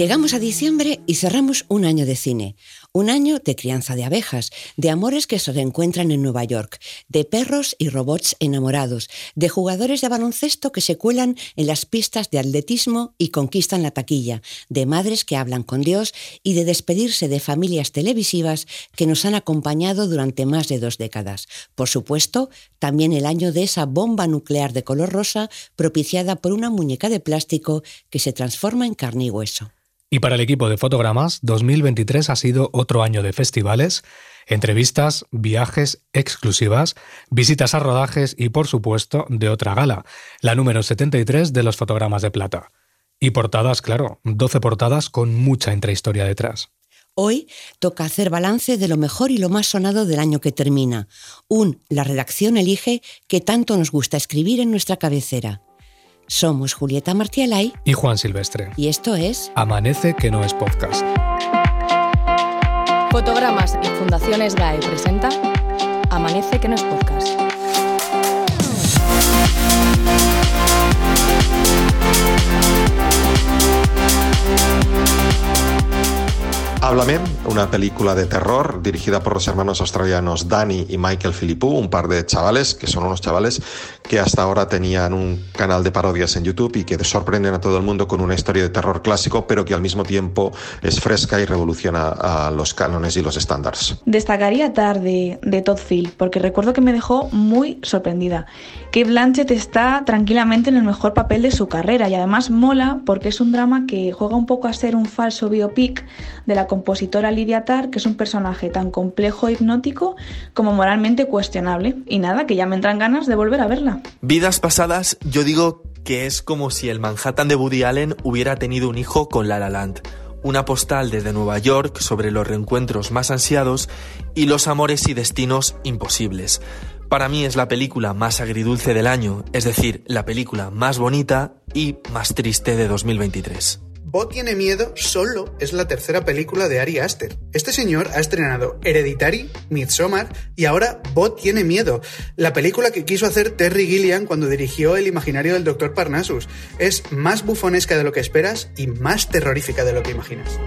Llegamos a diciembre y cerramos un año de cine. Un año de crianza de abejas, de amores que se reencuentran en Nueva York, de perros y robots enamorados, de jugadores de baloncesto que se cuelan en las pistas de atletismo y conquistan la taquilla, de madres que hablan con Dios y de despedirse de familias televisivas que nos han acompañado durante más de dos décadas. Por supuesto, también el año de esa bomba nuclear de color rosa propiciada por una muñeca de plástico que se transforma en carne y hueso. Y para el equipo de fotogramas, 2023 ha sido otro año de festivales, entrevistas, viajes exclusivas, visitas a rodajes y, por supuesto, de otra gala, la número 73 de los fotogramas de plata. Y portadas, claro, 12 portadas con mucha intrahistoria detrás. Hoy toca hacer balance de lo mejor y lo más sonado del año que termina. Un La redacción elige que tanto nos gusta escribir en nuestra cabecera. Somos Julieta Martialay y Juan Silvestre. Y esto es Amanece que no es podcast. Fotogramas y Fundaciones GAE presenta Amanece que no es podcast. Háblame, una película de terror dirigida por los hermanos australianos Danny y Michael Philippou, un par de chavales, que son unos chavales que hasta ahora tenían un canal de parodias en YouTube y que sorprenden a todo el mundo con una historia de terror clásico, pero que al mismo tiempo es fresca y revoluciona a los cánones y los estándares. Destacaría tarde de Todd Field, porque recuerdo que me dejó muy sorprendida. Kate Blanchett está tranquilamente en el mejor papel de su carrera y además mola porque es un drama que juega un poco a ser un falso biopic de la compositora Lidia Tarr, que es un personaje tan complejo e hipnótico como moralmente cuestionable. Y nada, que ya me entran ganas de volver a verla. Vidas pasadas, yo digo que es como si el Manhattan de Woody Allen hubiera tenido un hijo con La La Land. Una postal desde Nueva York sobre los reencuentros más ansiados y los amores y destinos imposibles. Para mí es la película más agridulce del año, es decir, la película más bonita y más triste de 2023. Bo tiene miedo solo es la tercera película de Ari Aster. Este señor ha estrenado Hereditary, Midsommar y ahora Bo tiene miedo, la película que quiso hacer Terry Gilliam cuando dirigió El imaginario del Dr. Parnassus. Es más bufonesca de lo que esperas y más terrorífica de lo que imaginas.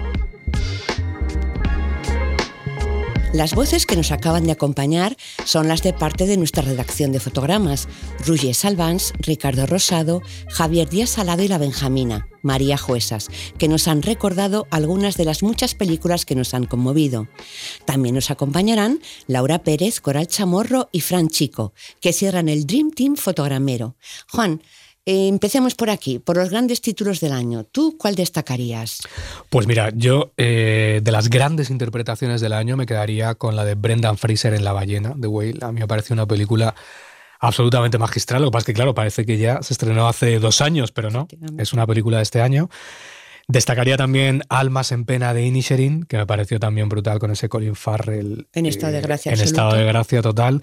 Las voces que nos acaban de acompañar son las de parte de nuestra redacción de fotogramas, Roger Salvans, Ricardo Rosado, Javier Díaz Salado y la Benjamina, María Juesas, que nos han recordado algunas de las muchas películas que nos han conmovido. También nos acompañarán Laura Pérez, Coral Chamorro y Fran Chico, que cierran el Dream Team fotogramero. Juan, eh, empecemos por aquí, por los grandes títulos del año. ¿Tú cuál destacarías? Pues mira, yo eh, de las grandes interpretaciones del año me quedaría con la de Brendan Fraser en La ballena de Whale. A mí me parece una película absolutamente magistral. Lo que pasa es que, claro, parece que ya se estrenó hace dos años, pero no. Es una película de este año. Destacaría también Almas en pena de Inisherin, que me pareció también brutal con ese Colin Farrell. En estado de gracia. En estado de gracia total.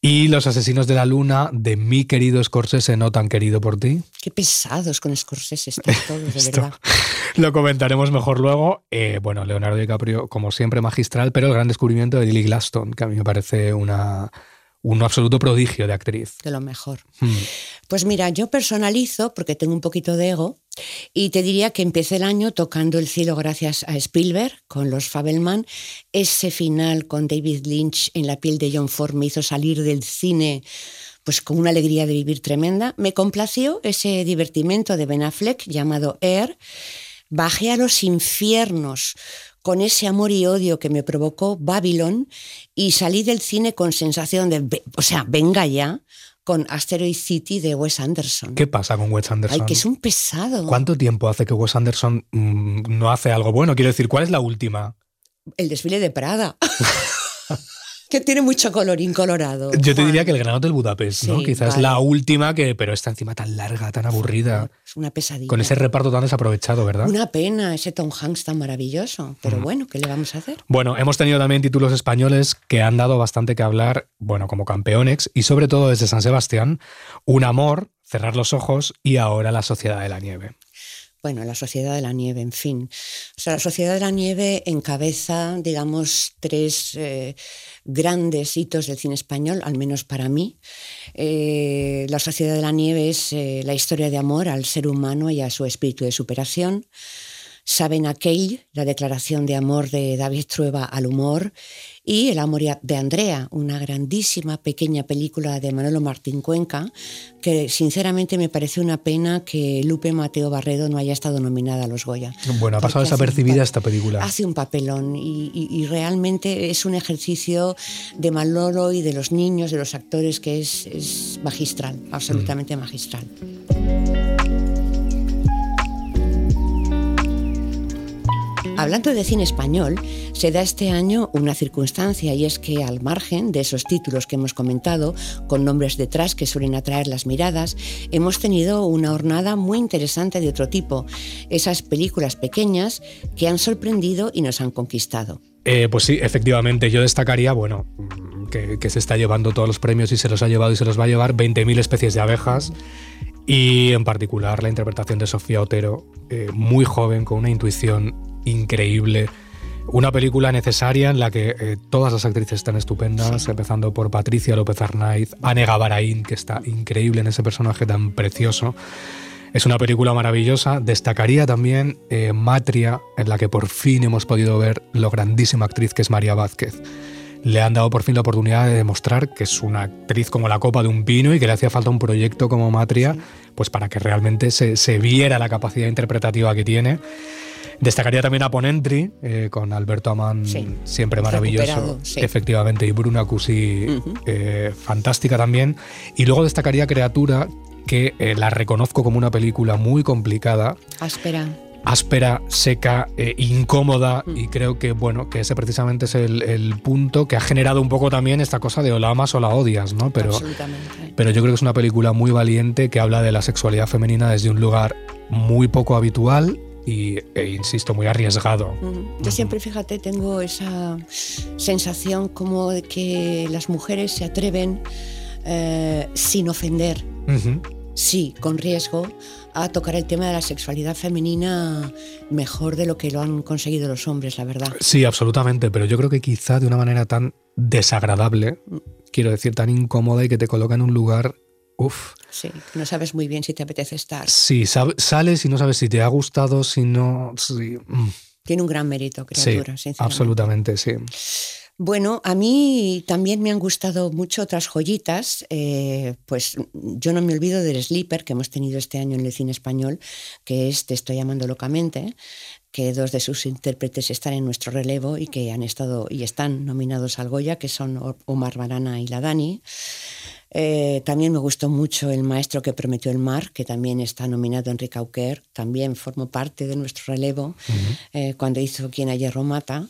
Y Los asesinos de la luna de mi querido Scorsese, no tan querido por ti. Qué pesados con Scorsese están todos, de verdad. Lo comentaremos mejor luego. Eh, bueno, Leonardo DiCaprio, como siempre, magistral, pero el gran descubrimiento de Lily Glaston, que a mí me parece una un absoluto prodigio de actriz. De lo mejor. Hmm. Pues mira, yo personalizo, porque tengo un poquito de ego, y te diría que empecé el año tocando el cielo gracias a Spielberg con los Fabelman. Ese final con David Lynch en la piel de John Ford me hizo salir del cine pues con una alegría de vivir tremenda. Me complació ese divertimento de Ben Affleck llamado Air. Bajé a los infiernos con ese amor y odio que me provocó Babylon y salí del cine con sensación de, o sea, venga ya, con Asteroid City de Wes Anderson. ¿Qué pasa con Wes Anderson? Ay, que es un pesado. ¿Cuánto tiempo hace que Wes Anderson mm, no hace algo bueno? Quiero decir, ¿cuál es la última? El desfile de Prada. que tiene mucho color incolorado. Yo te diría que el Gran del Budapest, ¿no? Quizás la última, que, pero está encima tan larga, tan aburrida. Es una pesadilla. Con ese reparto tan desaprovechado, ¿verdad? Una pena, ese Tom Hanks tan maravilloso. Pero bueno, ¿qué le vamos a hacer? Bueno, hemos tenido también títulos españoles que han dado bastante que hablar, bueno, como campeones, y sobre todo desde San Sebastián, Un amor, Cerrar los ojos y ahora La Sociedad de la Nieve bueno, la Sociedad de la Nieve, en fin. O sea, la Sociedad de la Nieve encabeza, digamos, tres eh, grandes hitos del cine español, al menos para mí. Eh, la Sociedad de la Nieve es eh, la historia de amor al ser humano y a su espíritu de superación. Saben aquel, la declaración de amor de David Trueba al humor, y El amor de Andrea, una grandísima pequeña película de Manolo Martín Cuenca, que sinceramente me parece una pena que Lupe Mateo Barredo no haya estado nominada a los Goya. Bueno, ha pasado desapercibida esta película. Hace un papelón y, realmente es un ejercicio de Manolo y de los niños, de los actores, que es, magistral, absolutamente mm. magistral. Hablando de cine español, se da este año una circunstancia y es que al margen de esos títulos que hemos comentado, con nombres detrás que suelen atraer las miradas, hemos tenido una hornada muy interesante de otro tipo, esas películas pequeñas que han sorprendido y nos han conquistado. Eh, pues sí, efectivamente, yo destacaría, bueno, que, se está llevando todos los premios y se los ha llevado y se los va a llevar 20.000 especies de abejas y en particular la interpretación de Sofía Otero, eh, muy joven, con una intuición increíble. Una película necesaria en la que eh, todas las actrices están estupendas, empezando por Patricia López Arnaiz, Anne Gabaraín, que está increíble en ese personaje tan precioso. Es una película maravillosa. Destacaría también eh, Matria, en la que por fin hemos podido ver lo grandísima actriz que es María Vázquez. Le han dado por fin la oportunidad de demostrar que es una actriz como la copa de un pino y que le hacía falta un proyecto como Matria, pues para que realmente se, se viera la capacidad interpretativa que tiene. Destacaría también a Ponentry, eh, con Alberto Amán, siempre maravilloso, efectivamente, y Bruna Cusi, eh, fantástica también. Y luego destacaría Creatura, que eh, la reconozco como una película muy complicada. Áspera áspera, seca, incómoda y creo que bueno que ese precisamente es el, punto que ha generado un poco también esta cosa de o la amas o la odias, ¿no? Pero, pero yo creo que es una película muy valiente que habla de la sexualidad femenina desde un lugar muy poco habitual y, e insisto, muy arriesgado. Yo siempre, fíjate, tengo esa sensación como de que las mujeres se atreven eh, sin ofender, sí, con riesgo, a tocar el tema de la sexualidad femenina mejor de lo que lo han conseguido los hombres, la verdad. Sí, absolutamente, pero yo creo que quizá de una manera tan desagradable, mm. quiero decir, tan incómoda y que te coloca en un lugar Uf. Sí, no sabes muy bien si te apetece estar. Sí, sales y no sabes si te ha gustado, si no. Mm. Tiene un gran mérito, criatura, sí, Absolutamente, sí. Bueno, a mí también me han gustado mucho otras joyitas. Eh, pues yo no me olvido del Sleeper que hemos tenido este año en el cine español, que es Te estoy llamando locamente, que dos de sus intérpretes están en nuestro relevo y que han estado y están nominados al Goya, que son Omar Barana y la Dani. Eh, también me gustó mucho El maestro que prometió el mar, que también está nominado Enrique Auquer, también formó parte de nuestro relevo eh, cuando hizo Quien a hierro mata.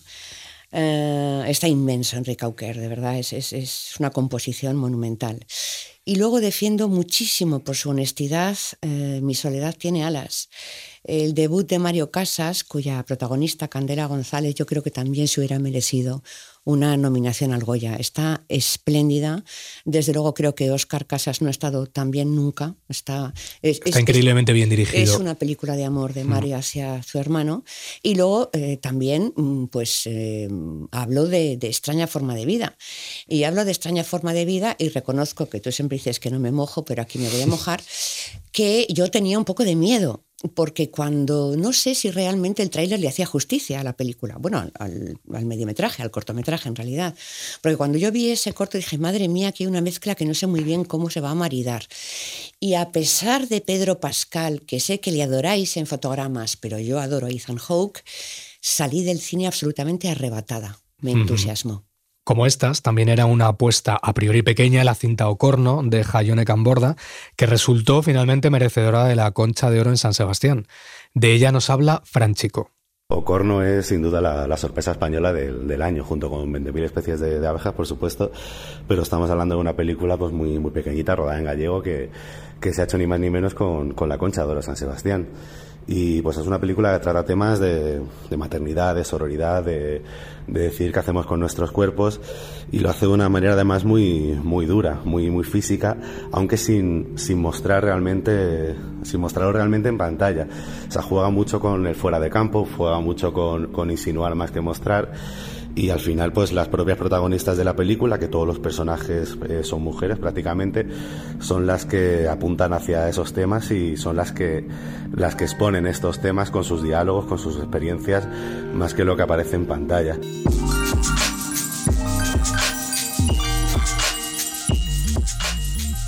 Eh, está inmenso Enrique Auquer, de verdad, es, es, es, una composición monumental. Y luego defiendo muchísimo por su honestidad Mi soledad tiene alas. El debut de Mario Casas, cuya protagonista Candela González yo creo que también se hubiera merecido una nominación al Goya. Está espléndida. Desde luego creo que Oscar Casas no ha estado tan bien nunca. Está, Está increíblemente bien dirigido. Es una película de amor de Mario mm. hacia su hermano. Y luego eh, también mm, pues eh, hablo de, de, extraña forma de vida. Y hablo de extraña forma de vida y reconozco que tú siempre dices que no me mojo, pero aquí me voy a mojar, que yo tenía un poco de miedo porque cuando no sé si realmente el tráiler le hacía justicia a la película, bueno, al, mediometraje, al cortometraje en realidad, porque cuando yo vi ese corto dije, madre mía, aquí hay una mezcla que no sé muy bien cómo se va a maridar. Y a pesar de Pedro Pascal, que sé que le adoráis en fotogramas, pero yo adoro a Ethan Hawke, salí del cine absolutamente arrebatada, me entusiasmó. Como estas, también era una apuesta a priori pequeña la cinta Ocorno de Jayone Camborda, que resultó finalmente merecedora de la Concha de Oro en San Sebastián. De ella nos habla Franchico. Ocorno es sin duda la, sorpresa española del, año, junto con 20.000 especies de, abejas, por supuesto, pero estamos hablando de una película pues muy, muy pequeñita, rodada en gallego, que, se ha hecho ni más ni menos con, con la Concha de Oro San Sebastián. Y pues es una película que trata temas de, maternidad, de sororidad, de, decir qué hacemos con nuestros cuerpos y lo hace de una manera además muy, muy dura, muy, muy física, aunque sin, sin mostrar realmente, sin mostrarlo realmente en pantalla. O sea, juega mucho con el fuera de campo, juega mucho con, con insinuar más que mostrar y al final pues las propias protagonistas de la película, que todos los personajes eh, son mujeres prácticamente, son las que apuntan hacia esos temas y son las que las que exponen estos temas con sus diálogos, con sus experiencias, más que lo que aparece en pantalla.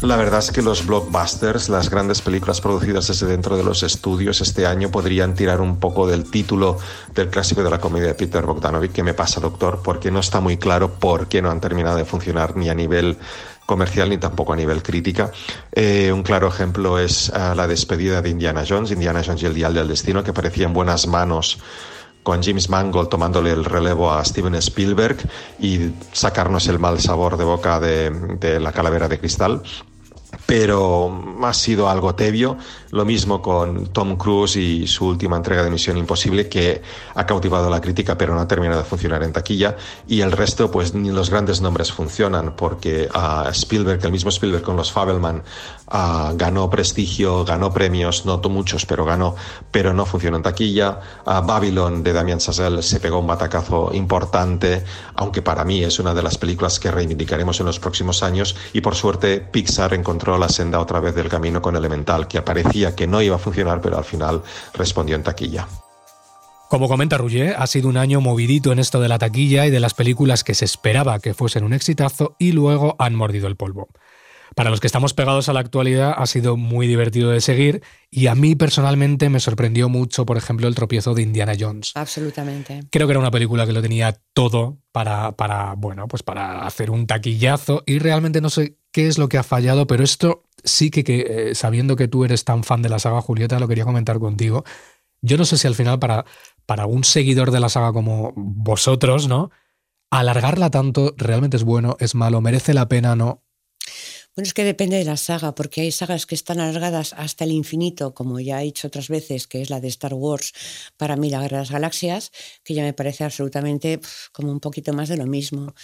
La verdad es que los blockbusters, las grandes películas producidas desde dentro de los estudios este año podrían tirar un poco del título del clásico de la comedia de Peter Bogdanovich, que me pasa, doctor, porque no está muy claro por qué no han terminado de funcionar ni a nivel comercial ni tampoco a nivel crítica. Eh, un claro ejemplo es uh, la despedida de Indiana Jones, Indiana Jones y el Dial del Destino, que parecía en buenas manos con James Mangold tomándole el relevo a Steven Spielberg y sacarnos el mal sabor de boca de la calavera de cristal pero ha sido algo tebio. Lo mismo con Tom Cruise y su última entrega de Misión Imposible, que ha cautivado la crítica, pero no ha terminado de funcionar en taquilla. Y el resto, pues ni los grandes nombres funcionan, porque a Spielberg, el mismo Spielberg con los Fabelman, uh, ganó prestigio, ganó premios, no muchos, pero ganó, pero no funcionó en taquilla. Uh, Babylon de Damien Chazelle se pegó un batacazo importante, aunque para mí es una de las películas que reivindicaremos en los próximos años. Y por suerte, Pixar encontró la senda otra vez del camino con Elemental, que aparecía que no iba a funcionar, pero al final respondió en taquilla. Como comenta Rouget, ha sido un año movidito en esto de la taquilla y de las películas que se esperaba que fuesen un exitazo y luego han mordido el polvo. Para los que estamos pegados a la actualidad ha sido muy divertido de seguir y a mí personalmente me sorprendió mucho, por ejemplo, el tropiezo de Indiana Jones. Absolutamente. Creo que era una película que lo tenía todo para, para, bueno, pues para hacer un taquillazo y realmente no sé qué es lo que ha fallado, pero esto sí que, que eh, sabiendo que tú eres tan fan de la saga Julieta, lo quería comentar contigo. Yo no sé si al final para, para un seguidor de la saga como vosotros, ¿no? Alargarla tanto realmente es bueno, es malo, merece la pena, ¿no? Bueno, es que depende de la saga, porque hay sagas que están alargadas hasta el infinito, como ya he dicho otras veces, que es la de Star Wars, para mí la Guerra de las Galaxias, que ya me parece absolutamente pff, como un poquito más de lo mismo.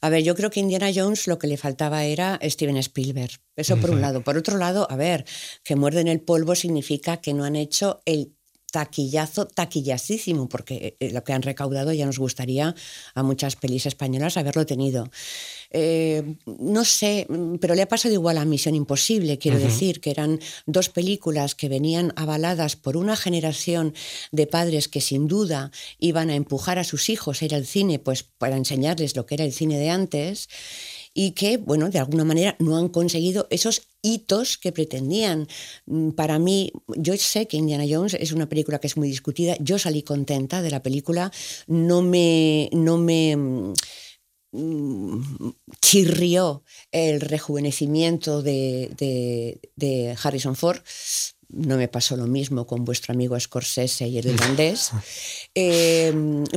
A ver, yo creo que Indiana Jones lo que le faltaba era Steven Spielberg. Eso por un lado. Por otro lado, a ver, que muerden el polvo significa que no han hecho el taquillazo, taquillacísimo, porque eh, lo que han recaudado ya nos gustaría a muchas pelis españolas haberlo tenido. Eh, no sé, pero le ha pasado igual a Misión Imposible, quiero uh -huh. decir, que eran dos películas que venían avaladas por una generación de padres que sin duda iban a empujar a sus hijos a ir al cine, pues para enseñarles lo que era el cine de antes y que, bueno, de alguna manera no han conseguido esos hitos que pretendían. Para mí, yo sé que Indiana Jones es una película que es muy discutida, yo salí contenta de la película, no me... No me chirrió el rejuvenecimiento de, de, de, Harrison Ford. No me pasó lo mismo con vuestro amigo Scorsese y el irlandés. eh,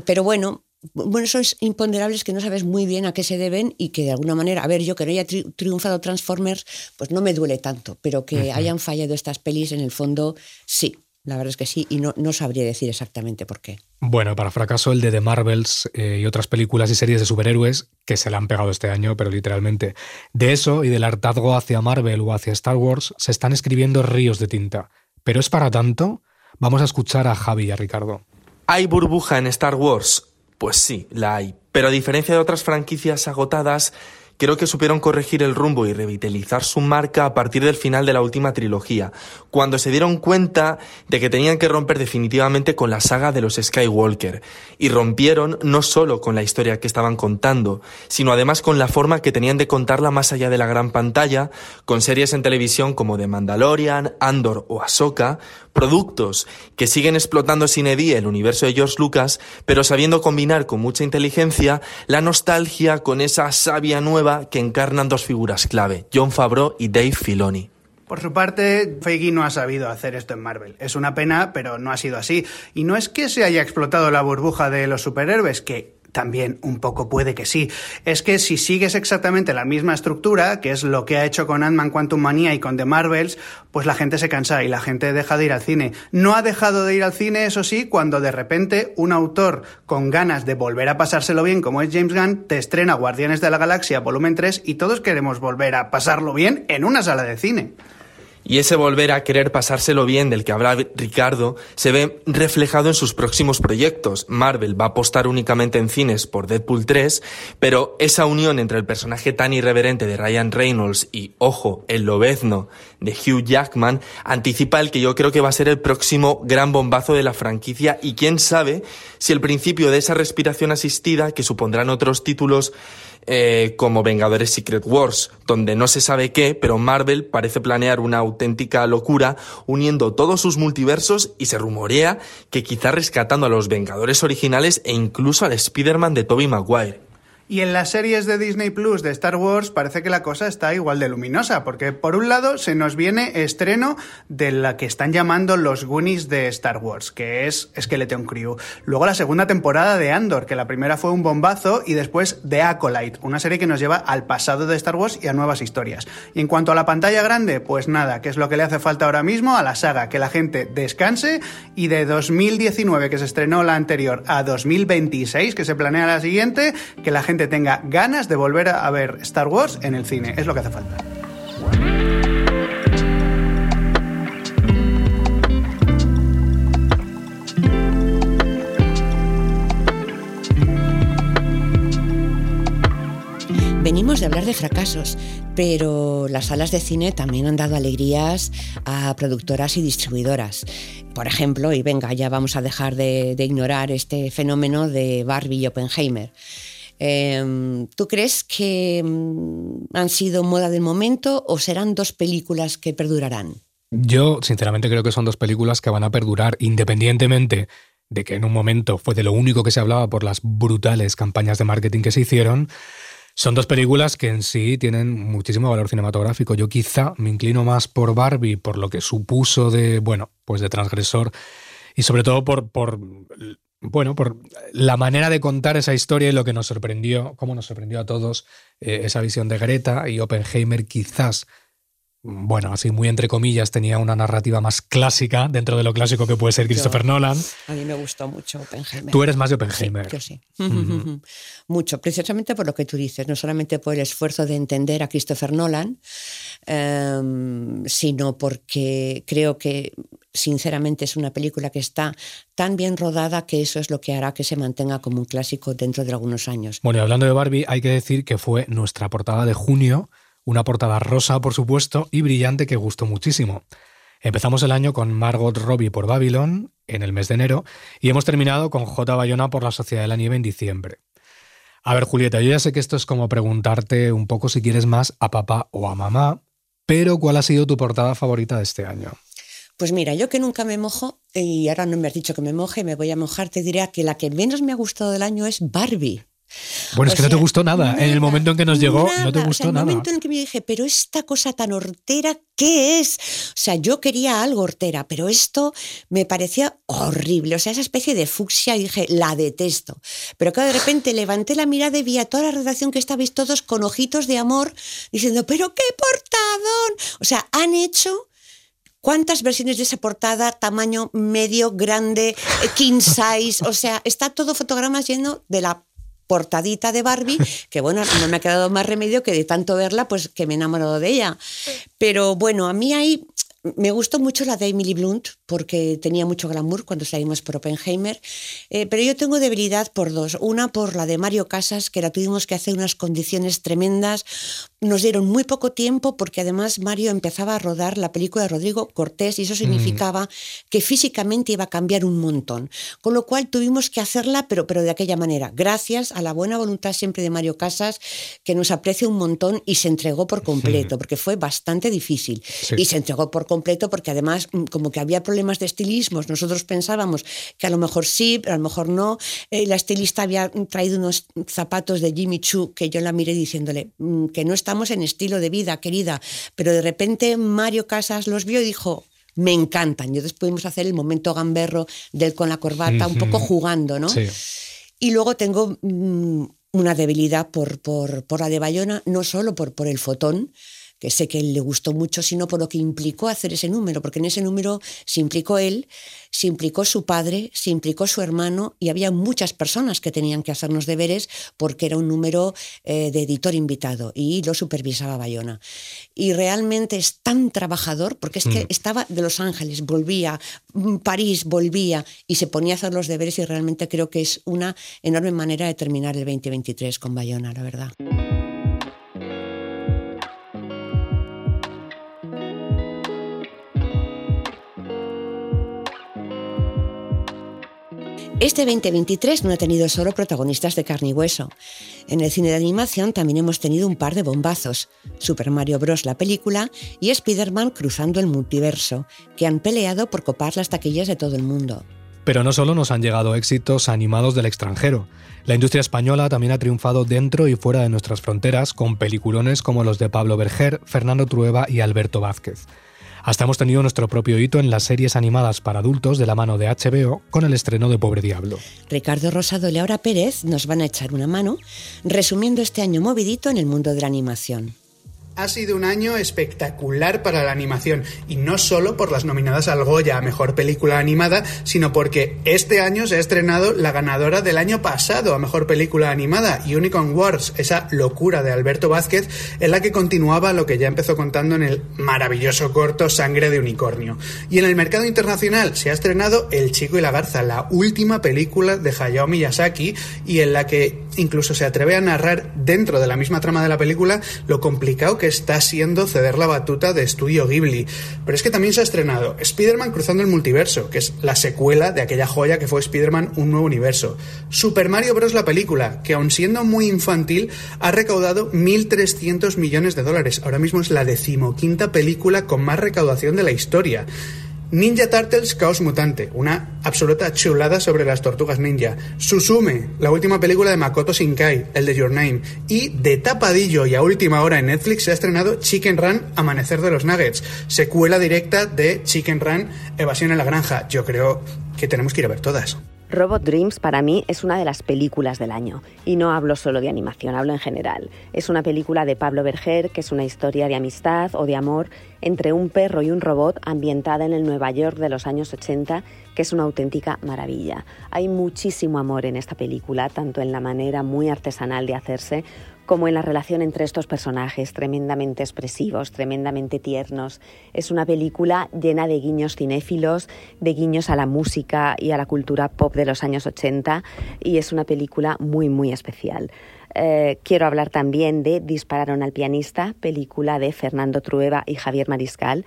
pero bueno, bueno, son imponderables que no sabes muy bien a qué se deben y que de alguna manera, a ver, yo que no haya tri triunfado Transformers, pues no me duele tanto, pero que uh -huh. hayan fallado estas pelis en el fondo, sí. La verdad es que sí, y no, no sabría decir exactamente por qué. Bueno, para fracaso el de The Marvels eh, y otras películas y series de superhéroes que se le han pegado este año, pero literalmente. De eso y del hartazgo hacia Marvel o hacia Star Wars se están escribiendo ríos de tinta. ¿Pero es para tanto? Vamos a escuchar a Javi y a Ricardo. ¿Hay burbuja en Star Wars? Pues sí, la hay. Pero a diferencia de otras franquicias agotadas, creo que supieron corregir el rumbo y revitalizar su marca a partir del final de la última trilogía, cuando se dieron cuenta de que tenían que romper definitivamente con la saga de los Skywalker. Y rompieron no solo con la historia que estaban contando, sino además con la forma que tenían de contarla más allá de la gran pantalla, con series en televisión como The Mandalorian, Andor o Ahsoka, productos que siguen explotando sin edie el universo de George Lucas, pero sabiendo combinar con mucha inteligencia la nostalgia con esa savia nueva que encarnan dos figuras clave, John Favreau y Dave Filoni. Por su parte, Feige no ha sabido hacer esto en Marvel. Es una pena, pero no ha sido así. Y no es que se haya explotado la burbuja de los superhéroes, que también un poco puede que sí. Es que si sigues exactamente la misma estructura, que es lo que ha hecho con Ant-Man Quantum Manía y con The Marvels, pues la gente se cansa y la gente deja de ir al cine. No ha dejado de ir al cine, eso sí, cuando de repente un autor con ganas de volver a pasárselo bien, como es James Gunn, te estrena Guardianes de la Galaxia volumen 3 y todos queremos volver a pasarlo bien en una sala de cine. Y ese volver a querer pasárselo bien del que habla Ricardo se ve reflejado en sus próximos proyectos. Marvel va a apostar únicamente en cines por Deadpool 3, pero esa unión entre el personaje tan irreverente de Ryan Reynolds y, ojo, el lobezno de Hugh Jackman anticipa el que yo creo que va a ser el próximo gran bombazo de la franquicia y quién sabe si el principio de esa respiración asistida que supondrán otros títulos eh, como Vengadores Secret Wars, donde no se sabe qué, pero Marvel parece planear una auténtica locura uniendo todos sus multiversos y se rumorea que quizá rescatando a los Vengadores originales e incluso al Spider-Man de Tobey Maguire. Y en las series de Disney Plus de Star Wars parece que la cosa está igual de luminosa, porque por un lado se nos viene estreno de la que están llamando los Goonies de Star Wars, que es Skeleton Crew. Luego la segunda temporada de Andor, que la primera fue un bombazo, y después The Acolyte, una serie que nos lleva al pasado de Star Wars y a nuevas historias. Y en cuanto a la pantalla grande, pues nada, que es lo que le hace falta ahora mismo a la saga, que la gente descanse y de 2019, que se estrenó la anterior, a 2026, que se planea la siguiente, que la gente tenga ganas de volver a ver Star Wars en el cine. Es lo que hace falta. Venimos de hablar de fracasos, pero las salas de cine también han dado alegrías a productoras y distribuidoras. Por ejemplo, y venga, ya vamos a dejar de, de ignorar este fenómeno de Barbie y Oppenheimer. Em, ¿Tú crees que mm, han sido moda del momento o serán dos películas que perdurarán? Yo, sinceramente, creo que son dos películas que van a perdurar independientemente de que en un momento fue de lo único que se hablaba por las brutales campañas de marketing que se hicieron. Son dos películas que en sí tienen muchísimo valor cinematográfico. Yo quizá me inclino más por Barbie, por lo que supuso de, bueno, pues de transgresor y sobre todo por, por bueno, por la manera de contar esa historia y lo que nos sorprendió, cómo nos sorprendió a todos eh, esa visión de Greta y Oppenheimer quizás bueno, así muy entre comillas, tenía una narrativa más clásica dentro de lo clásico que puede ser Christopher Nolan. A mí me gustó mucho Oppenheimer. Tú eres más de Oppenheimer. yo sí. Mucho, precisamente por lo que tú dices, no solamente por el esfuerzo de entender a Christopher Nolan, em, sino porque creo que sinceramente es una película que está tan bien rodada que eso es lo que hará que se mantenga como un clásico dentro de algunos años. Bueno, y hablando de Barbie, hay que decir que fue nuestra portada de junio una portada rosa, por supuesto, y brillante que gustó muchísimo. Empezamos el año con Margot Robbie por Babylon en el mes de enero y hemos terminado con J. Bayona por La Sociedad de la Nieve en diciembre. A ver, Julieta, yo ya sé que esto es como preguntarte un poco si quieres más a papá o a mamá, pero ¿cuál ha sido tu portada favorita de este año? Pues mira, yo que nunca me mojo, y ahora no me has dicho que me moje, me voy a mojar, te diré que la que menos me ha gustado del año es Barbie. Bueno, es que no te gustó nada. en el momento en que nos llegó, no te gustó nada. En el momento en que me dije, pero esta cosa tan hortera, ¿qué es? O sea, yo quería algo hortera, pero esto me parecía horrible. O sea, esa especie de fucsia, y dije, la detesto. Pero que de repente levanté la mirada y vi a toda la redacción que estabais todos con ojitos de amor, diciendo, pero qué portadón. O sea, han hecho ¿Cuántas versiones de esa portada, tamaño medio, grande, eh, king size? O sea, está todo fotogramas lleno de la portadita de Barbie, que bueno, no me ha quedado más remedio que de tanto verla, pues que me he enamorado de ella. Pero bueno, a mí ahí me gustó mucho la de Emily Blunt porque tenía mucho glamour cuando salimos por Oppenheimer, eh, pero yo tengo debilidad por dos. Una por la de Mario Casas, que la tuvimos que hacer unas condiciones tremendas. Nos dieron muy poco tiempo porque además Mario empezaba a rodar la película de Rodrigo Cortés y eso significaba que físicamente iba a cambiar un montón. Con lo cual tuvimos que hacerla, pero, pero de aquella manera, gracias a la buena voluntad siempre de Mario Casas, que nos aprecia un montón y se entregó por completo, porque fue bastante difícil. Y se entregó por completo porque además mm, como que había problemas de estilismos, nosotros pensábamos que a lo mejor sí, pero a lo mejor no. Eh, la estilista había traído unos zapatos de Jimmy Choo que yo la miré diciéndole mm, que no estamos en estilo de vida, querida, pero de repente Mario Casas los vio y dijo, me encantan. Y después pudimos hacer el momento gamberro del con la corbata, un poco jugando, ¿no? Y luego tengo mm, una debilidad por, por, por, la de Bayona, no solo por, por el fotón, que sé que le gustó mucho, sino por lo que implicó hacer ese número, porque en ese número se implicó él, se implicó su padre, se implicó su hermano y había muchas personas que tenían que hacernos deberes porque era un número eh, de editor invitado y lo supervisaba Bayona. Y realmente es tan trabajador porque es que mm. estaba de Los Ángeles, volvía, mm, París, volvía y se ponía a hacer los deberes y realmente creo que es una enorme manera de terminar el 2023 con Bayona, la verdad. Este 2023 no ha tenido solo protagonistas de carne y hueso. En el cine de animación también hemos tenido un par de bombazos, Super Mario Bros. la película y Spider-Man cruzando el multiverso, que han peleado por copar las taquillas de todo el mundo. Pero no solo nos han llegado éxitos animados del extranjero. La industria española también ha triunfado dentro y fuera de nuestras fronteras con peliculones como los de Pablo Berger, Fernando Trueba y Alberto Vázquez. Hasta hemos tenido nuestro propio hito en las series animadas para adultos de la mano de HBO con el estreno de Pobre Diablo. Ricardo Rosado y Laura Pérez nos van a echar una mano resumiendo este año movidito en el mundo de la animación. Ha sido un año espectacular para la animación y no solo por las nominadas al Goya a Mejor Película Animada, sino porque este año se ha estrenado la ganadora del año pasado a Mejor Película Animada, Unicorn Wars, esa locura de Alberto Vázquez, en la que continuaba lo que ya empezó contando en el maravilloso corto Sangre de Unicornio. Y en el mercado internacional se ha estrenado El Chico y la Garza, la última película de Hayao Miyazaki y en la que incluso se atreve a narrar dentro de la misma trama de la película lo complicado que está siendo ceder la batuta de Estudio Ghibli. Pero es que también se ha estrenado Spider-Man Cruzando el Multiverso, que es la secuela de aquella joya que fue Spider-Man Un Nuevo Universo. Super Mario Bros. la película, que aun siendo muy infantil, ha recaudado 1.300 millones de dólares. Ahora mismo es la decimoquinta película con más recaudación de la historia. Ninja Turtles Chaos Mutante, una absoluta chulada sobre las tortugas ninja. Susume, la última película de Makoto Shinkai, el de Your Name. Y de tapadillo y a última hora en Netflix se ha estrenado Chicken Run Amanecer de los Nuggets, secuela directa de Chicken Run Evasión en la Granja. Yo creo que tenemos que ir a ver todas. Robot Dreams para mí es una de las películas del año. Y no hablo solo de animación, hablo en general. Es una película de Pablo Berger, que es una historia de amistad o de amor entre un perro y un robot ambientada en el Nueva York de los años 80, que es una auténtica maravilla. Hay muchísimo amor en esta película, tanto en la manera muy artesanal de hacerse como en la relación entre estos personajes, tremendamente expresivos, tremendamente tiernos. Es una película llena de guiños cinéfilos, de guiños a la música y a la cultura pop de los años 80 y es una película muy, muy especial. Eh, quiero hablar también de Dispararon al pianista, película de Fernando Trueba y Javier Mariscal,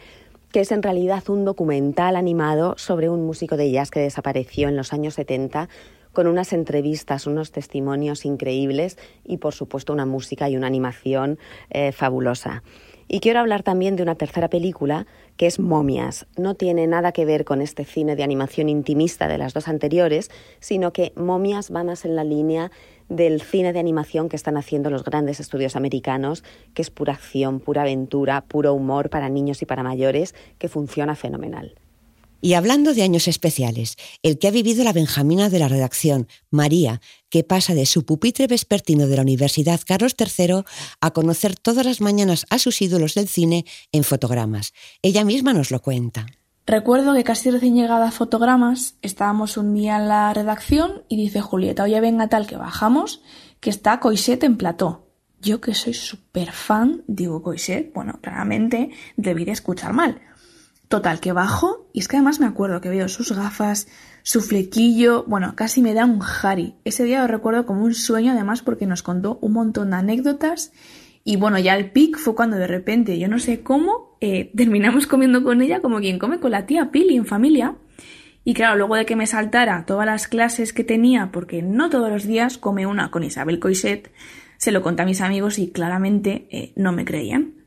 que es en realidad un documental animado sobre un músico de jazz que desapareció en los años 70 con unas entrevistas, unos testimonios increíbles y por supuesto una música y una animación eh, fabulosa. Y quiero hablar también de una tercera película que es Momias. No tiene nada que ver con este cine de animación intimista de las dos anteriores, sino que Momias va más en la línea del cine de animación que están haciendo los grandes estudios americanos, que es pura acción, pura aventura, puro humor para niños y para mayores, que funciona fenomenal. Y hablando de años especiales, el que ha vivido la Benjamina de la redacción, María, que pasa de su pupitre vespertino de la Universidad Carlos III a conocer todas las mañanas a sus ídolos del cine en fotogramas. Ella misma nos lo cuenta. Recuerdo que casi recién llegada a fotogramas, estábamos un día en la redacción y dice Julieta, oye venga tal que bajamos, que está Coiset en plató. Yo que soy súper fan, digo Coiset, bueno, claramente debí de escuchar mal. Total, que bajo y es que además me acuerdo que veo sus gafas, su flequillo, bueno, casi me da un Harry. Ese día lo recuerdo como un sueño además porque nos contó un montón de anécdotas y bueno, ya el pic fue cuando de repente, yo no sé cómo, eh, terminamos comiendo con ella como quien come con la tía Pili en familia. Y claro, luego de que me saltara todas las clases que tenía, porque no todos los días come una con Isabel Coiset, se lo conté a mis amigos y claramente eh, no me creían.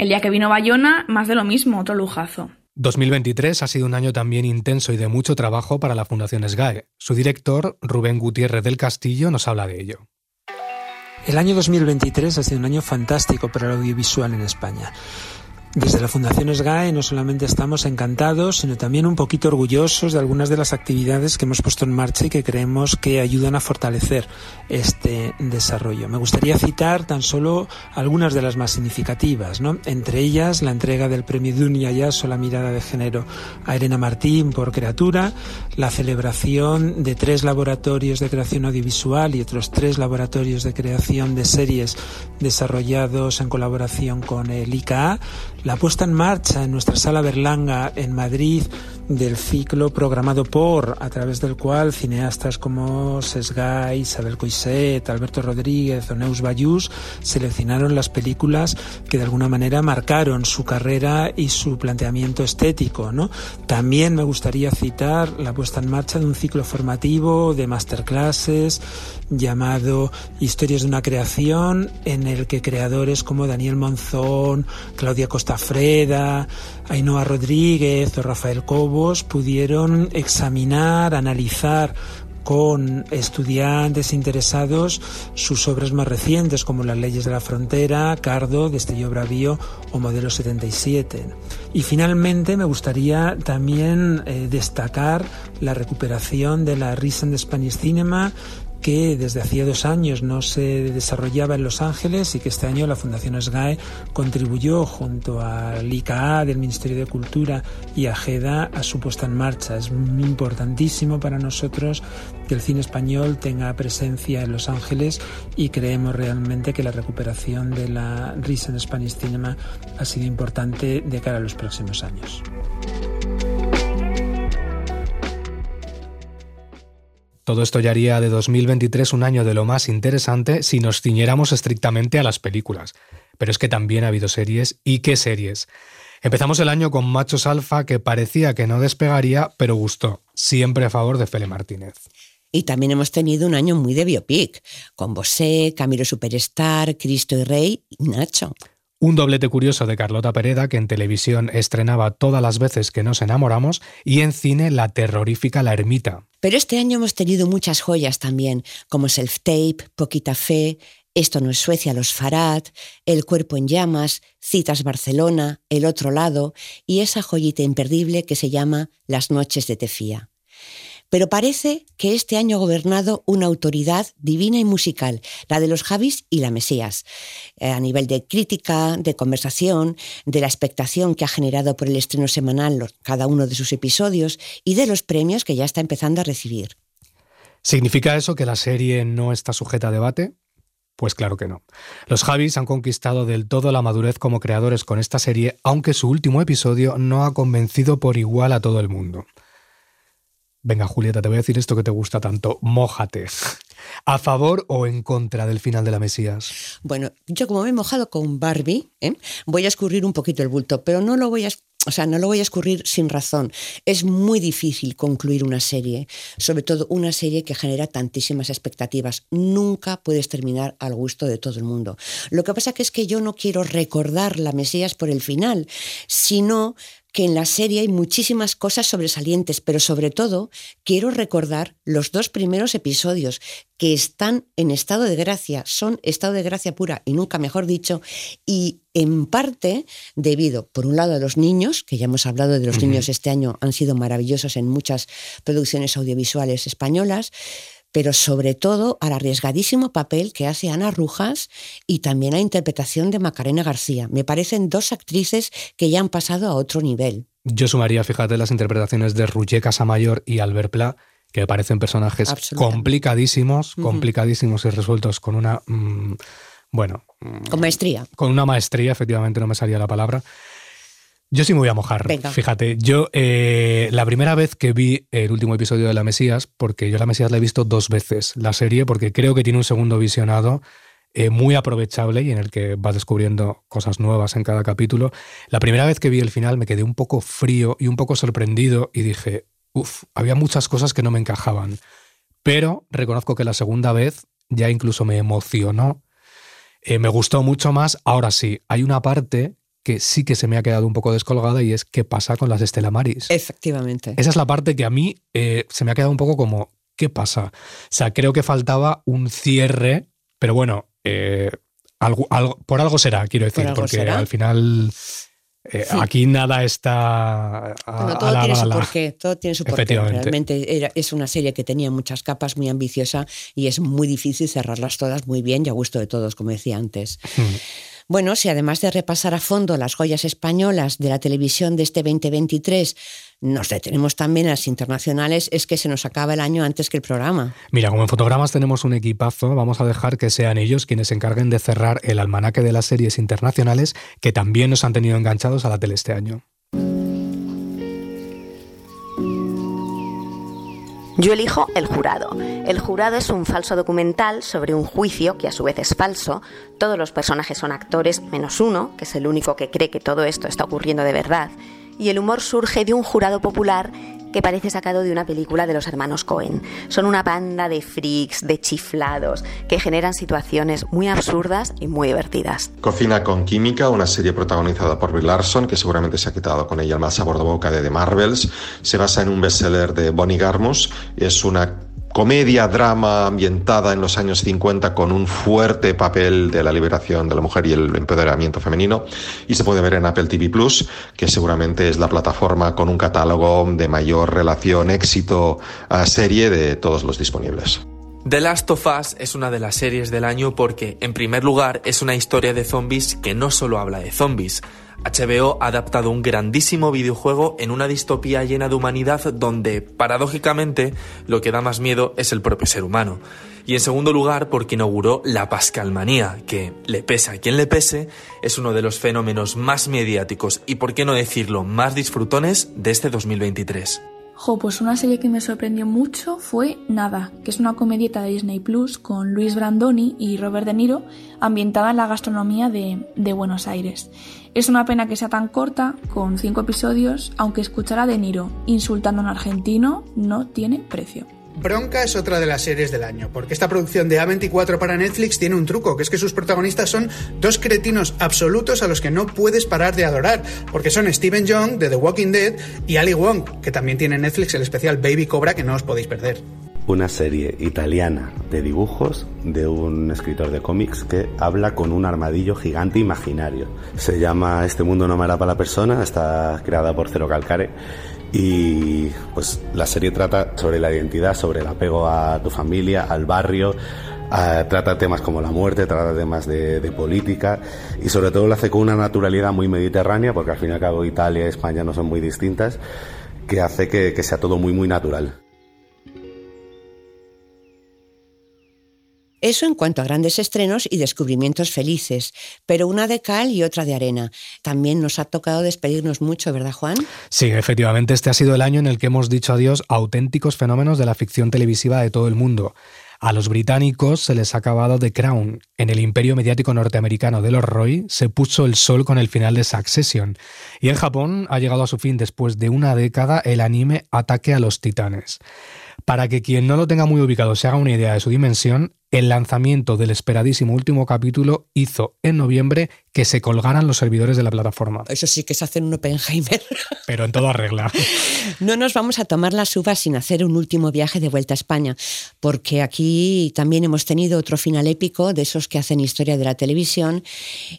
El día que vino Bayona, más de lo mismo, otro lujazo. 2023 ha sido un año también intenso y de mucho trabajo para la Fundación SGAE. Su director, Rubén Gutiérrez del Castillo, nos habla de ello. El año 2023 ha sido un año fantástico para el audiovisual en España. Desde la Fundación SGAE no solamente estamos encantados, sino también un poquito orgullosos de algunas de las actividades que hemos puesto en marcha y que creemos que ayudan a fortalecer este desarrollo. Me gustaría citar tan solo algunas de las más significativas, ¿no? entre ellas la entrega del premio Dunia Yaso la mirada de género a Elena Martín por Creatura, la celebración de tres laboratorios de creación audiovisual y otros tres laboratorios de creación de series desarrollados en colaboración con el ICA, la puesta en marcha en nuestra sala Berlanga en Madrid del ciclo programado por, a través del cual cineastas como Sesgay, Isabel Coiset, Alberto Rodríguez o Neus Bayús seleccionaron las películas que de alguna manera marcaron su carrera y su planteamiento estético. ¿no? También me gustaría citar la puesta en marcha de un ciclo formativo de masterclasses llamado Historias de una creación, en el que creadores como Daniel Monzón, Claudia Costafreda, Ainhoa Rodríguez o Rafael Cobos pudieron examinar, analizar con estudiantes interesados sus obras más recientes como Las leyes de la frontera, Cardo, Destello Bravío o Modelo 77. Y finalmente me gustaría también eh, destacar la recuperación de la Recent Spanish Cinema que desde hacía dos años no se desarrollaba en Los Ángeles y que este año la Fundación SGAE contribuyó junto al ICA del Ministerio de Cultura y a GEDA a su puesta en marcha. Es importantísimo para nosotros que el cine español tenga presencia en Los Ángeles y creemos realmente que la recuperación de la Recent Spanish Cinema ha sido importante de cara a los próximos años. Todo esto ya haría de 2023 un año de lo más interesante si nos ciñéramos estrictamente a las películas. Pero es que también ha habido series, y qué series. Empezamos el año con Machos Alfa, que parecía que no despegaría, pero gustó, siempre a favor de Fele Martínez. Y también hemos tenido un año muy de biopic, con Bosé, Camilo Superstar, Cristo y Rey y Nacho. Un doblete curioso de Carlota Pereda, que en televisión estrenaba todas las veces que nos enamoramos, y en cine la terrorífica La Ermita. Pero este año hemos tenido muchas joyas también, como Self Tape, Poquita Fe, Esto no es Suecia, Los Farad, El Cuerpo en Llamas, Citas Barcelona, El Otro Lado y esa joyita imperdible que se llama Las Noches de Tefía. Pero parece que este año ha gobernado una autoridad divina y musical, la de los Javis y la Mesías, eh, a nivel de crítica, de conversación, de la expectación que ha generado por el estreno semanal cada uno de sus episodios y de los premios que ya está empezando a recibir. ¿Significa eso que la serie no está sujeta a debate? Pues claro que no. Los Javis han conquistado del todo la madurez como creadores con esta serie, aunque su último episodio no ha convencido por igual a todo el mundo. Venga, Julieta, te voy a decir esto que te gusta tanto. Mójate. ¿A favor o en contra del final de la Mesías? Bueno, yo como me he mojado con Barbie, ¿eh? voy a escurrir un poquito el bulto, pero no lo voy a o sea, no lo voy a escurrir sin razón. Es muy difícil concluir una serie, sobre todo una serie que genera tantísimas expectativas. Nunca puedes terminar al gusto de todo el mundo. Lo que pasa que es que yo no quiero recordar la Mesías por el final, sino que en la serie hay muchísimas cosas sobresalientes, pero sobre todo quiero recordar los dos primeros episodios que están en estado de gracia, son estado de gracia pura y nunca mejor dicho, y en parte debido, por un lado, a los niños, que ya hemos hablado de los niños este año, han sido maravillosos en muchas producciones audiovisuales españolas, pero sobre todo al arriesgadísimo papel que hace Ana Rujas y también a la interpretación de Macarena García. Me parecen dos actrices que ya han pasado a otro nivel. Yo sumaría, fíjate, las interpretaciones de Roger Casamayor y Albert Pla, que me parecen personajes complicadísimos, complicadísimos y resueltos con una... Mm, bueno... Con maestría. Con una maestría, efectivamente, no me salía la palabra. Yo sí me voy a mojar. Fíjate, yo eh, la primera vez que vi el último episodio de La Mesías, porque yo La Mesías la he visto dos veces, la serie, porque creo que tiene un segundo visionado eh, muy aprovechable y en el que va descubriendo cosas nuevas en cada capítulo. La primera vez que vi el final me quedé un poco frío y un poco sorprendido y dije, uff, había muchas cosas que no me encajaban. Pero reconozco que la segunda vez ya incluso me emocionó. Eh, me gustó mucho más. Ahora sí, hay una parte que sí que se me ha quedado un poco descolgada y es qué pasa con las Estela Maris. Efectivamente. Esa es la parte que a mí eh, se me ha quedado un poco como, ¿qué pasa? O sea, creo que faltaba un cierre, pero bueno, eh, algo, algo, por algo será, quiero decir, porque al final Eh, aquí nada está. A, todo tiene su porqué, todo tiene su porqué. Realmente es una serie que tenía muchas capas, muy ambiciosa y es muy difícil cerrarlas todas muy bien y a gusto de todos, como decía antes. Hmm. Bueno, si además de repasar a fondo las joyas españolas de la televisión de este 2023, nos detenemos también a las internacionales, es que se nos acaba el año antes que el programa. Mira, como en fotogramas tenemos un equipazo, vamos a dejar que sean ellos quienes se encarguen de cerrar el almanaque de las series internacionales que también nos han tenido enganchados a la tele este año. Yo elijo El Jurado. El Jurado es un falso documental sobre un juicio que a su vez es falso. Todos los personajes son actores, menos uno, que es el único que cree que todo esto está ocurriendo de verdad. Y el humor surge de un jurado popular que parece sacado de una película de los hermanos Cohen. Son una banda de freaks, de chiflados, que generan situaciones muy absurdas y muy divertidas. Cocina con Química, una serie protagonizada por Bill Larson, que seguramente se ha quitado con ella el más sabor de boca de The Marvels, se basa en un bestseller de Bonnie Garmus, es una comedia, drama ambientada en los años 50 con un fuerte papel de la liberación de la mujer y el empoderamiento femenino y se puede ver en Apple TV Plus, que seguramente es la plataforma con un catálogo de mayor relación éxito a serie de todos los disponibles. The Last of Us es una de las series del año porque, en primer lugar, es una historia de zombies que no solo habla de zombies, HBO ha adaptado un grandísimo videojuego en una distopía llena de humanidad donde, paradójicamente, lo que da más miedo es el propio ser humano. Y en segundo lugar, porque inauguró la Pascalmanía, que, le pese a quien le pese, es uno de los fenómenos más mediáticos y, por qué no decirlo, más disfrutones de este 2023. Jo, pues una serie que me sorprendió mucho fue Nada, que es una comedieta de Disney Plus con Luis Brandoni y Robert De Niro, ambientada en la gastronomía de, de Buenos Aires. Es una pena que sea tan corta, con cinco episodios, aunque escuchar a De Niro insultando a un argentino no tiene precio. Bronca es otra de las series del año, porque esta producción de A24 para Netflix tiene un truco, que es que sus protagonistas son dos cretinos absolutos a los que no puedes parar de adorar, porque son Steven Young de The Walking Dead y Ali Wong, que también tiene en Netflix el especial Baby Cobra que no os podéis perder. Una serie italiana de dibujos de un escritor de cómics que habla con un armadillo gigante imaginario. Se llama Este mundo no me hará para la persona, está creada por Cero Calcare y pues la serie trata sobre la identidad, sobre el apego a tu familia, al barrio, trata temas como la muerte, trata temas de, política y sobre todo lo hace con una naturalidad muy mediterránea, porque al fin y al cabo Italia y España no son muy distintas, que hace que sea todo muy muy natural. Eso en cuanto a grandes estrenos y descubrimientos felices, pero una de cal y otra de arena. También nos ha tocado despedirnos mucho, ¿verdad, Juan? Sí, efectivamente, este ha sido el año en el que hemos dicho adiós a auténticos fenómenos de la ficción televisiva de todo el mundo. A los británicos se les ha acabado The Crown. En el imperio mediático norteamericano de los Roy se puso el sol con el final de Succession. Y en Japón ha llegado a su fin después de una década el anime Ataque a los Titanes. Para que quien no lo tenga muy ubicado se haga una idea de su dimensión, el lanzamiento del esperadísimo último capítulo hizo en noviembre que se colgaran los servidores de la plataforma. Eso sí que es hacer un Oppenheimer. Pero en toda regla. No nos vamos a tomar las uvas sin hacer un último viaje de vuelta a España, porque aquí también hemos tenido otro final épico de esos que hacen historia de la televisión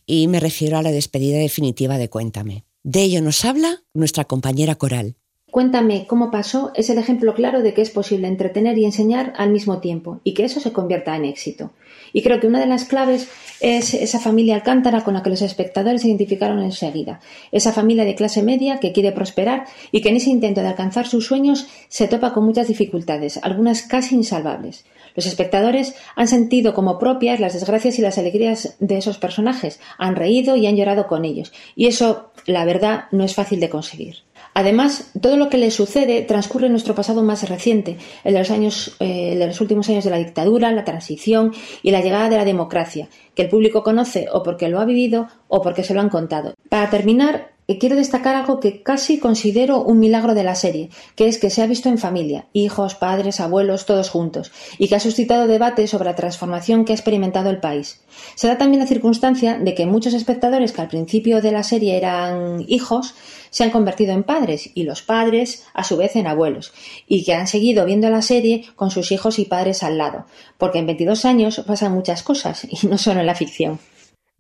y me refiero a la despedida definitiva de Cuéntame. De ello nos habla nuestra compañera Coral. Cuéntame cómo pasó es el ejemplo claro de que es posible entretener y enseñar al mismo tiempo y que eso se convierta en éxito. Y creo que una de las claves es esa familia Alcántara con la que los espectadores se identificaron enseguida. Esa familia de clase media que quiere prosperar y que en ese intento de alcanzar sus sueños se topa con muchas dificultades, algunas casi insalvables. Los espectadores han sentido como propias las desgracias y las alegrías de esos personajes, han reído y han llorado con ellos. Y eso, la verdad, no es fácil de conseguir. Además, todo lo que le sucede transcurre en nuestro pasado más reciente, el de los, años, eh, de los últimos años de la dictadura, la transición y la llegada de la democracia, que el público conoce o porque lo ha vivido o porque se lo han contado. Para terminar, quiero destacar algo que casi considero un milagro de la serie, que es que se ha visto en familia, hijos, padres, abuelos, todos juntos, y que ha suscitado debate sobre la transformación que ha experimentado el país. Se da también la circunstancia de que muchos espectadores que al principio de la serie eran hijos, se han convertido en padres y los padres a su vez en abuelos y que han seguido viendo la serie con sus hijos y padres al lado, porque en 22 años pasan muchas cosas y no solo en la ficción.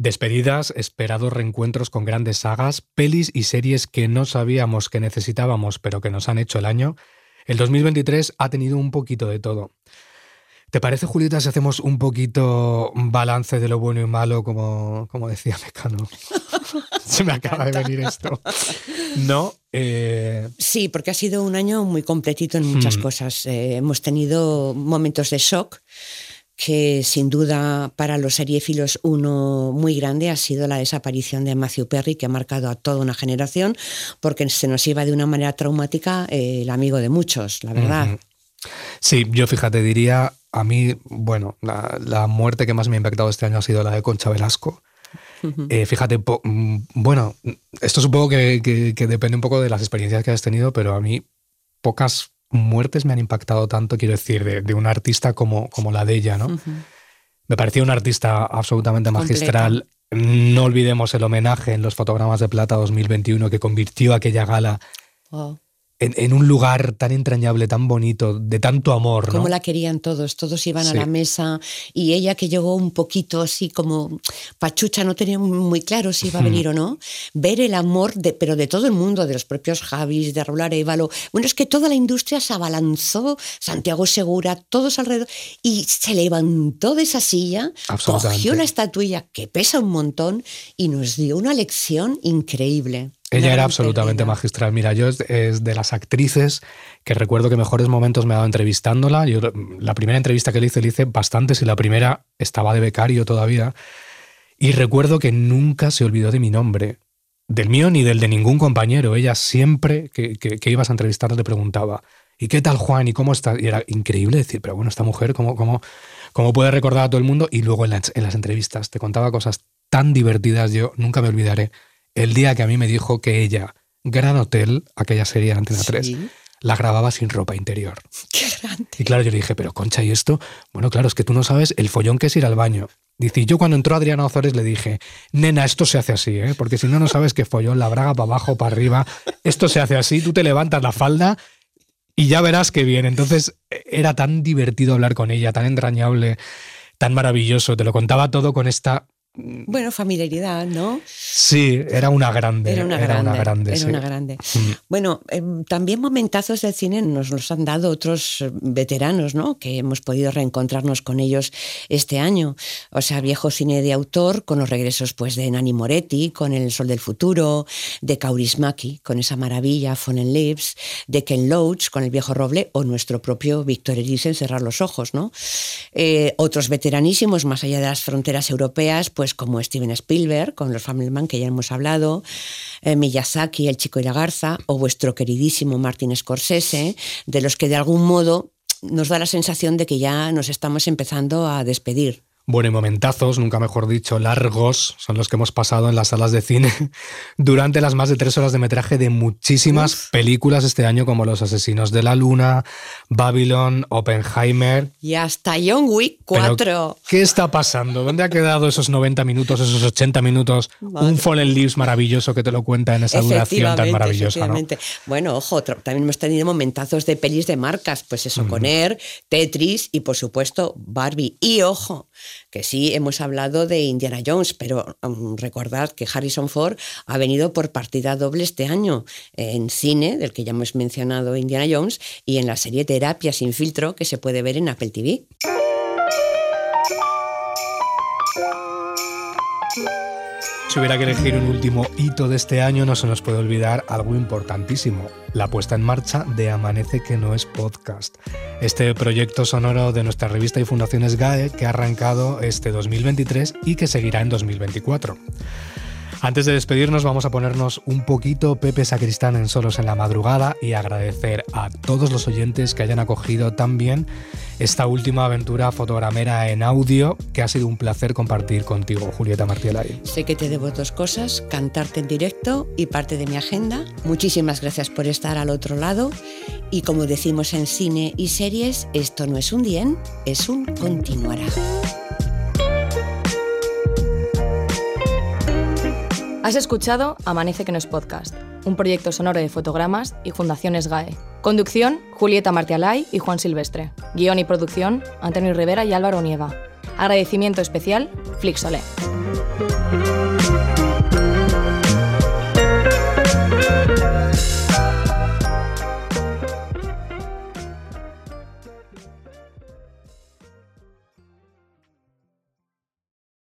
Despedidas, esperados reencuentros con grandes sagas, pelis y series que no sabíamos que necesitábamos, pero que nos han hecho el año. El 2023 ha tenido un poquito de todo. ¿Te parece, Julieta, si hacemos un poquito balance de lo bueno y malo, como, como decía Mecano? Se me acaba de venir esto. ¿No? Eh, Sí, porque ha sido un año muy completito en muchas Hmm. cosas. Eh, hemos tenido momentos de shock que sin duda para los seriéfilos uno muy grande ha sido la desaparición de Matthew Perry, que ha marcado a toda una generación, porque se nos iba de una manera traumática eh, el amigo de muchos, la verdad. Sí, yo fíjate, diría, a mí, bueno, la, la muerte que más me ha impactado este año ha sido la de Concha Velasco. Eh, fíjate, po- mm, bueno, esto supongo que, que- que depende un poco de las experiencias que has tenido, pero a mí pocas muertes me han impactado tanto, quiero decir, de, de un artista como, como la de ella, ¿no? Me parecía una artista absolutamente magistral. No olvidemos el homenaje en los fotogramas de plata 2021 que convirtió aquella gala Wow. En, en un lugar tan entrañable, tan bonito, de tanto amor, ¿no? Cómo la querían todos, todos iban a la mesa y ella que llegó un poquito así como pachucha, no tenía muy claro si iba a venir o no, ver el amor, de, pero de todo el mundo, de los propios Javis, de Raúl Arevalo, bueno, es que toda la industria se abalanzó, Santiago Segura, todos alrededor, y se levantó de esa silla, cogió la estatuilla que pesa un montón y nos dio una lección increíble. Ella era absolutamente magistral. Mira, yo es, es de las actrices que recuerdo que mejores momentos me he dado entrevistándola. Yo, la primera entrevista que le hice, le hice bastantes y la primera estaba de becario todavía. Y recuerdo que nunca se olvidó de mi nombre, del mío ni del de ningún compañero. Ella siempre que, que- que ibas a entrevistarla te preguntaba, ¿y qué tal Juan? ¿Y cómo estás? Y era increíble decir, pero bueno, esta mujer, ¿cómo, cómo, cómo puede recordar a todo el mundo? Y luego en las, en las entrevistas te contaba cosas tan divertidas, yo nunca me olvidaré. El día que a mí me dijo que ella, Gran Hotel, aquella serie de Antena 3, Sí, la grababa sin ropa interior. qué grande. Y claro, yo le dije, pero Concha, ¿y esto? Bueno, claro, es que tú no sabes el follón que es ir al baño. Dice, yo cuando entró Adriana Ozores le dije, nena, esto se hace así, ¿eh? porque si no, no sabes qué follón, la braga para abajo, para arriba, esto se hace así, tú te levantas la falda y ya verás qué bien. Entonces era tan divertido hablar con ella, tan entrañable, tan maravilloso, te lo contaba todo con esta... Bueno, familiaridad, ¿no? Sí, era una grande. Era una grande. grande, era sí. una grande. Mm. Bueno, em, también momentazos del cine nos los han dado otros eh, veteranos, ¿no? Que hemos podido reencontrarnos con ellos este año. O sea, viejo cine de autor, con los regresos pues, de Nani Moretti, con El Sol del Futuro, de Kaurismäki, con esa maravilla, Fallen Lips, de Ken Loach, con El Viejo Roble, o nuestro propio Víctor Erice Cerrar los Ojos, ¿no? Eh, otros veteranísimos, más allá de las fronteras europeas, pues como Steven Spielberg, con los Family Man, que ya hemos hablado, eh, Miyazaki, El Chico y la Garza, o vuestro queridísimo Martin Scorsese, de los que de algún modo nos da la sensación de que ya nos estamos empezando a despedir. Bueno, y momentazos, nunca mejor dicho, largos, son los que hemos pasado en las salas de cine durante las más de tres horas de metraje de muchísimas películas este año, como Los Asesinos de la Luna, Babylon, Oppenheimer. Y hasta John Wick Pero, 4. ¿Qué está pasando? ¿Dónde ha quedado esos 90 minutos, esos 80 minutos? Madre. Un Fallen Leaves maravilloso que te lo cuenta en esa duración tan maravillosa. Bueno, ojo, otro- también hemos tenido momentazos de pelis de marcas, pues eso, con Air, Tetris y por supuesto Barbie. Y ojo, que sí hemos hablado de Indiana Jones, pero um, recordad que Harrison Ford ha venido por partida doble este año en cine, del que ya hemos mencionado Indiana Jones, y en la serie Terapia sin filtro que se puede ver en Apple TV. Si hubiera que elegir un último hito de este año, no se nos puede olvidar algo importantísimo, la puesta en marcha de Amanece que no es podcast. Este proyecto sonoro de nuestra revista y fundaciones GAE que ha arrancado este 2023 y que seguirá en 2024. Antes de despedirnos vamos a ponernos un poquito Pepe Sacristán en Solos en la Madrugada y agradecer a todos los oyentes que hayan acogido tan bien esta última aventura fotogramera en audio que ha sido un placer compartir contigo, Julieta Martielay. Sé que te debo dos cosas, cantarte en directo y parte de mi agenda. Muchísimas gracias por estar al otro lado. Y como decimos en cine y series, esto no es un dien, es un continuará. Has escuchado Amanece que no es podcast, un proyecto sonoro de fotogramas y fundaciones GAE. Conducción, Julieta Martialay y Juan Silvestre. Guión y producción, Antonio Rivera y Álvaro Nieva. Agradecimiento especial, Flixolé.